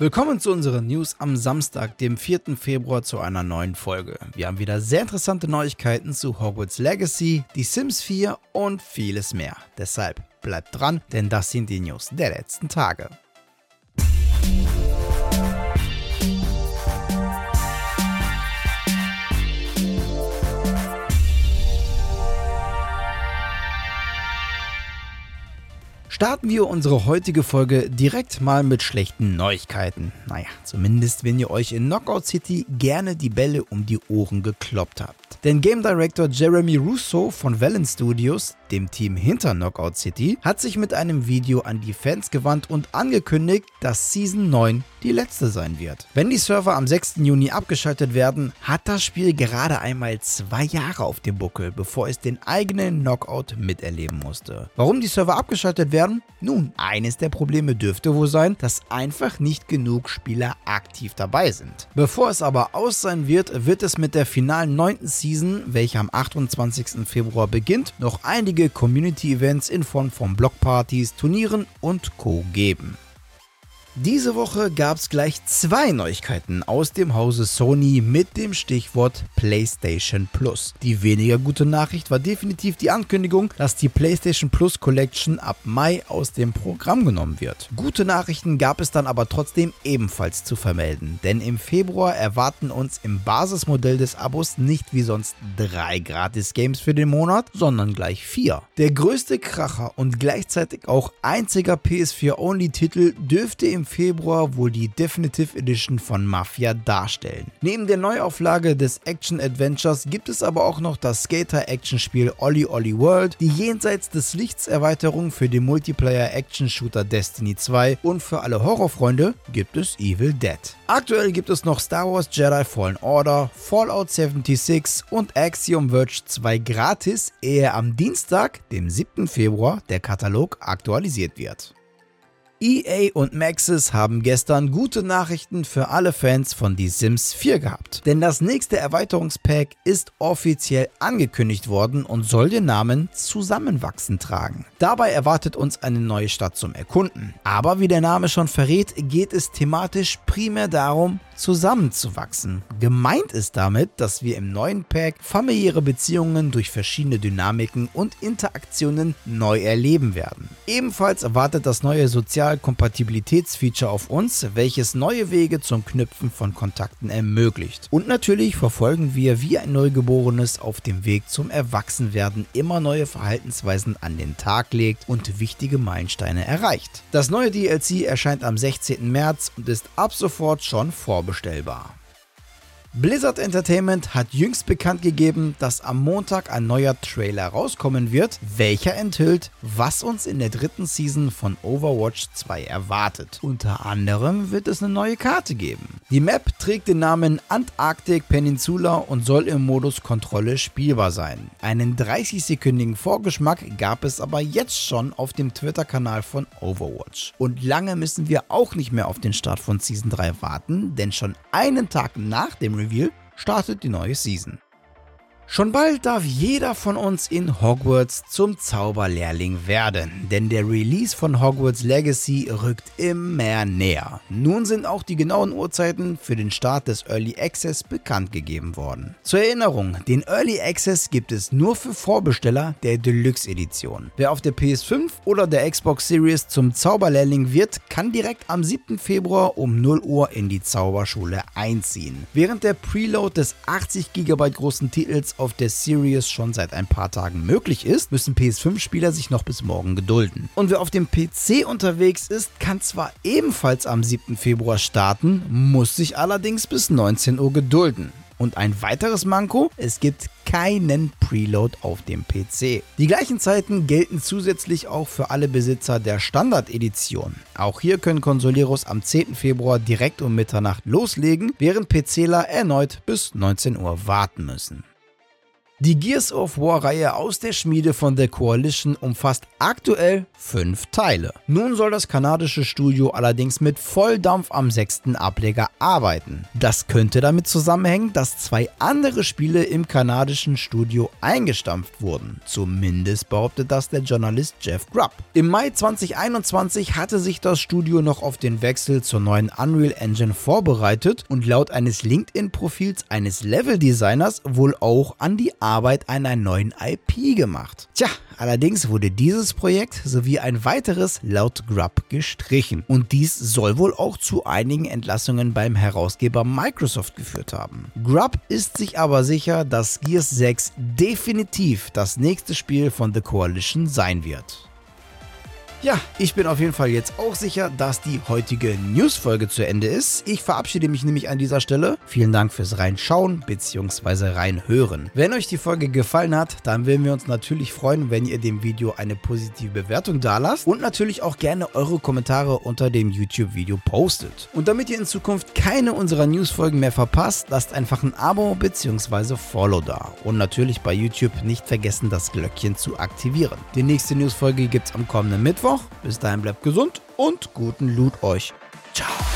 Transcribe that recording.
Willkommen zu unseren News am Samstag, dem 4. Februar, zu einer neuen Folge. Wir haben wieder sehr interessante Neuigkeiten zu Hogwarts Legacy, die Sims 4 und vieles mehr. Deshalb bleibt dran, denn das sind die News der letzten Tage. Starten wir unsere heutige Folge direkt mal mit schlechten Neuigkeiten. Naja, zumindest wenn ihr euch in Knockout City gerne die Bälle um die Ohren gekloppt habt. Denn Game Director Jeremy Russo von Valen Studios dem Team hinter Knockout City, hat sich mit einem Video an die Fans gewandt und angekündigt, dass Season 9 die letzte sein wird. Wenn die Server am 6. Juni abgeschaltet werden, hat das Spiel gerade einmal zwei Jahre auf dem Buckel, bevor es den eigenen Knockout miterleben musste. Warum die Server abgeschaltet werden? Nun, eines der Probleme dürfte wohl sein, dass einfach nicht genug Spieler aktiv dabei sind. Bevor es aber aus sein wird, wird es mit der finalen 9. Season, welche am 28. Februar beginnt, noch einige Community-Events in Form von Blockpartys, Turnieren und Co. geben. Diese Woche gab es gleich zwei Neuigkeiten aus dem Hause Sony mit dem Stichwort PlayStation Plus. Die weniger gute Nachricht war definitiv die Ankündigung, dass die PlayStation Plus Collection ab Mai aus dem Programm genommen wird. Gute Nachrichten gab es dann aber trotzdem ebenfalls zu vermelden, denn im Februar erwarten uns im Basismodell des Abos nicht wie sonst drei Gratis-Games für den Monat, sondern gleich vier. Der größte Kracher und gleichzeitig auch einziger PS4-Only-Titel dürfte im Februar wohl die Definitive Edition von Mafia darstellen. Neben der Neuauflage des Action Adventures gibt es aber auch noch das Skater-Action-Spiel Olli Olli World, die jenseits des Lichts Erweiterung für den Multiplayer-Action-Shooter Destiny 2 und für alle Horrorfreunde gibt es Evil Dead. Aktuell gibt es noch Star Wars Jedi Fallen Order, Fallout 76 und Axiom Verge 2 gratis, ehe am Dienstag, dem 7. Februar, der Katalog aktualisiert wird. EA und Maxis haben gestern gute Nachrichten für alle Fans von The Sims 4 gehabt. Denn das nächste Erweiterungspack ist offiziell angekündigt worden und soll den Namen Zusammenwachsen tragen. Dabei erwartet uns eine neue Stadt zum Erkunden. Aber wie der Name schon verrät, geht es thematisch primär darum, zusammenzuwachsen. Gemeint ist damit, dass wir im neuen Pack familiäre Beziehungen durch verschiedene Dynamiken und Interaktionen neu erleben werden. Ebenfalls erwartet das neue Sozialkompatibilitätsfeature auf uns, welches neue Wege zum Knüpfen von Kontakten ermöglicht. Und natürlich verfolgen wir wie ein Neugeborenes auf dem Weg zum Erwachsenwerden immer neue Verhaltensweisen an den Tag legt und wichtige Meilensteine erreicht. Das neue DLC erscheint am 16. März und ist ab sofort schon vorbestellbar. Blizzard Entertainment hat jüngst bekannt gegeben, dass am Montag ein neuer Trailer rauskommen wird, welcher enthüllt, was uns in der dritten Season von Overwatch 2 erwartet. Unter anderem wird es eine neue Karte geben. Die Map trägt den Namen Antarctic Peninsula und soll im Modus Kontrolle spielbar sein. Einen 30-sekündigen Vorgeschmack gab es aber jetzt schon auf dem Twitter-Kanal von Overwatch. Und lange müssen wir auch nicht mehr auf den Start von Season 3 warten, denn schon einen Tag nach dem Reveal startet die neue Season. Schon bald darf jeder von uns in Hogwarts zum Zauberlehrling werden, denn der Release von Hogwarts Legacy rückt immer näher. Nun sind auch die genauen Uhrzeiten für den Start des Early Access bekannt gegeben worden. Zur Erinnerung, den Early Access gibt es nur für Vorbesteller der Deluxe Edition. Wer auf der PS5 oder der Xbox Series zum Zauberlehrling wird, kann direkt am 7. Februar um 0 Uhr in die Zauberschule einziehen. Während der Preload des 80 GB großen Titels auf der Series schon seit ein paar Tagen möglich ist, müssen PS5-Spieler sich noch bis morgen gedulden. Und wer auf dem PC unterwegs ist, kann zwar ebenfalls am 7. Februar starten, muss sich allerdings bis 19 Uhr gedulden. Und ein weiteres Manko, es gibt keinen Preload auf dem PC. Die gleichen Zeiten gelten zusätzlich auch für alle Besitzer der Standard-Edition. Auch hier können Consoleros am 10. Februar direkt um Mitternacht loslegen, während PCler erneut bis 19 Uhr warten müssen. Die Gears of War-Reihe aus der Schmiede von The Coalition umfasst aktuell fünf Teile. Nun soll das kanadische Studio allerdings mit Volldampf am sechsten Ableger arbeiten. Das könnte damit zusammenhängen, dass zwei andere Spiele im kanadischen Studio eingestampft wurden. Zumindest behauptet das der Journalist Jeff Grubb. Im Mai 2021 hatte sich das Studio noch auf den Wechsel zur neuen Unreal Engine vorbereitet und laut eines LinkedIn-Profils eines Level-Designers wohl auch an die Arbeit an einer neuen IP gemacht. Tja, allerdings wurde dieses Projekt sowie ein weiteres laut Grubb gestrichen. Und dies soll wohl auch zu einigen Entlassungen beim Herausgeber Microsoft geführt haben. Grubb ist sich aber sicher, dass Gears 6 definitiv das nächste Spiel von The Coalition sein wird. Ja, ich bin auf jeden Fall jetzt auch sicher, dass die heutige News-Folge zu Ende ist. Ich verabschiede mich nämlich an dieser Stelle. Vielen Dank fürs Reinschauen bzw. Reinhören. Wenn euch die Folge gefallen hat, dann würden wir uns natürlich freuen, wenn ihr dem Video eine positive Bewertung dalasst und natürlich auch gerne eure Kommentare unter dem YouTube-Video postet. Und damit ihr in Zukunft keine unserer News-Folgen mehr verpasst, lasst einfach ein Abo bzw. Follow da. Und natürlich bei YouTube nicht vergessen, das Glöckchen zu aktivieren. Die nächste News-Folge gibt es am kommenden Mittwoch. Bis dahin bleibt gesund und guten Loot euch. Ciao.